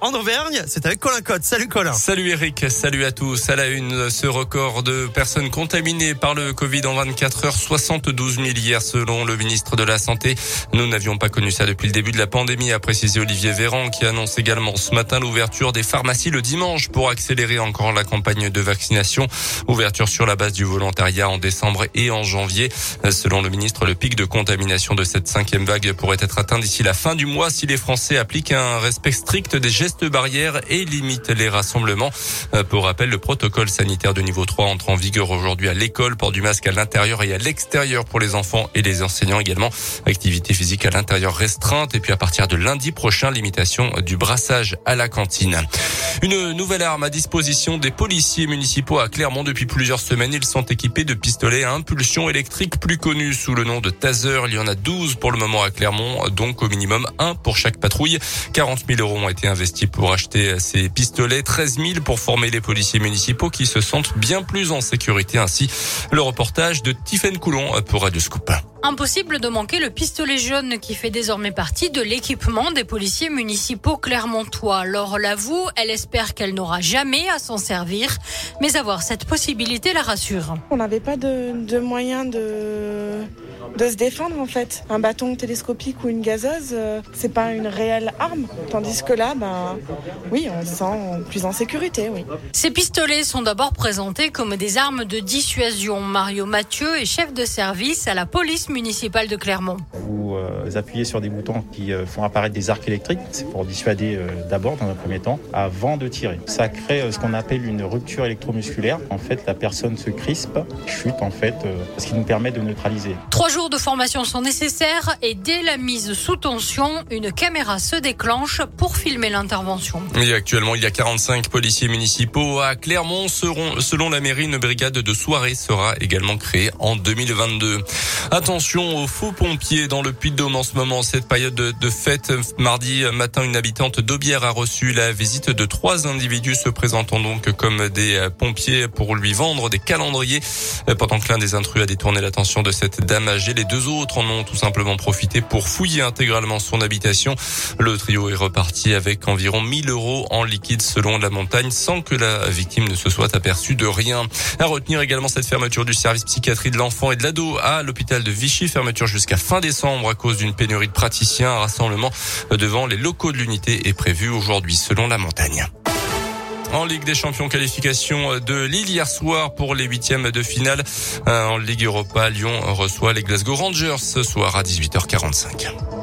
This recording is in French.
En Auvergne, c'est avec Colin Cotte. Salut Colin. Salut Eric, salut à tous. À la une, ce record de personnes contaminées par le Covid en 24 heures, 72 000 hier selon le ministre de la Santé. Nous n'avions pas connu ça depuis le début de la pandémie, a précisé Olivier Véran, qui annonce également ce matin l'ouverture des pharmacies le dimanche pour accélérer encore la campagne de vaccination. Ouverture sur la base du volontariat en décembre et en janvier. Selon le ministre, le pic de contamination de cette cinquième vague pourrait être atteint d'ici la fin du mois si les Français appliquent un respect strict des gestes barrières et limite les rassemblements. Euh, pour rappel, le protocole sanitaire de niveau 3 entre en vigueur aujourd'hui à l'école. Port du masque à l'intérieur et à l'extérieur pour les enfants et les enseignants également. Activité physique à l'intérieur restreinte et puis à partir de lundi prochain, limitation du brassage à la cantine. Une nouvelle arme à disposition des policiers municipaux à Clermont depuis plusieurs semaines. Ils sont équipés de pistolets à impulsion électrique plus connus sous le nom de taser. Il y en a 12 pour le moment à Clermont, donc au minimum un pour chaque patrouille. 40 000 euros ont été investis pour acheter ces pistolets, 13 000 pour former les policiers municipaux qui se sentent bien plus en sécurité. Ainsi, le reportage de Tiffaine Coulon pour Radio Scoop. Impossible de manquer le pistolet jaune qui fait désormais partie de l'équipement des policiers municipaux clermontois. Laure l'avoue, elle espère qu'elle n'aura jamais à s'en servir, mais avoir cette possibilité la rassure. On n'avait pas de, de moyen de de se défendre en fait. Un bâton télescopique ou une gazeuse, euh, c'est pas une réelle arme. Tandis que là, ben oui, on se sent plus en sécurité, oui. Ces pistolets sont d'abord présentés comme des armes de dissuasion. Mario Mathieu est chef de service à la police municipale de Clermont. Vous euh, appuyez sur des boutons qui euh, font apparaître des arcs électriques, c'est pour dissuader d'abord dans un premier temps, avant de tirer. Ça crée ce qu'on appelle une rupture électromusculaire. En fait, la personne se crispe, chute en fait, ce qui nous permet de neutraliser. Trois jours de formation sont nécessaires et dès la mise sous tension, une caméra se déclenche pour filmer l'intervention. Actuellement, il y a 45 policiers municipaux à Clermont. Selon la mairie, une brigade de soirée sera également créée en 2022. Attention aux faux pompiers dans le Puy-de-Dôme en ce moment. Cette période de, fête, mardi matin, une habitante d'Aubière a reçu la visite de trois individus se présentant donc comme des pompiers pour lui vendre des calendriers. Pendant que l'un des intrus a détourné l'attention de cette dame âgée, les deux autres en ont tout simplement profité pour fouiller intégralement son habitation. Le trio est reparti avec environ 1000 euros en liquide selon la montagne sans que la victime ne se soit aperçue de rien. À retenir également cette fermeture du service psychiatrie de l'enfant et de l'ado à de Vichy. Fermeture jusqu'à fin décembre à cause d'une pénurie de praticiens. Un rassemblement devant les locaux de l'unité est prévu aujourd'hui selon la montagne. En Ligue des Champions, qualification de Lille hier soir pour les huitièmes de finale. En Ligue Europa, Lyon reçoit les Glasgow Rangers ce soir à 18h45.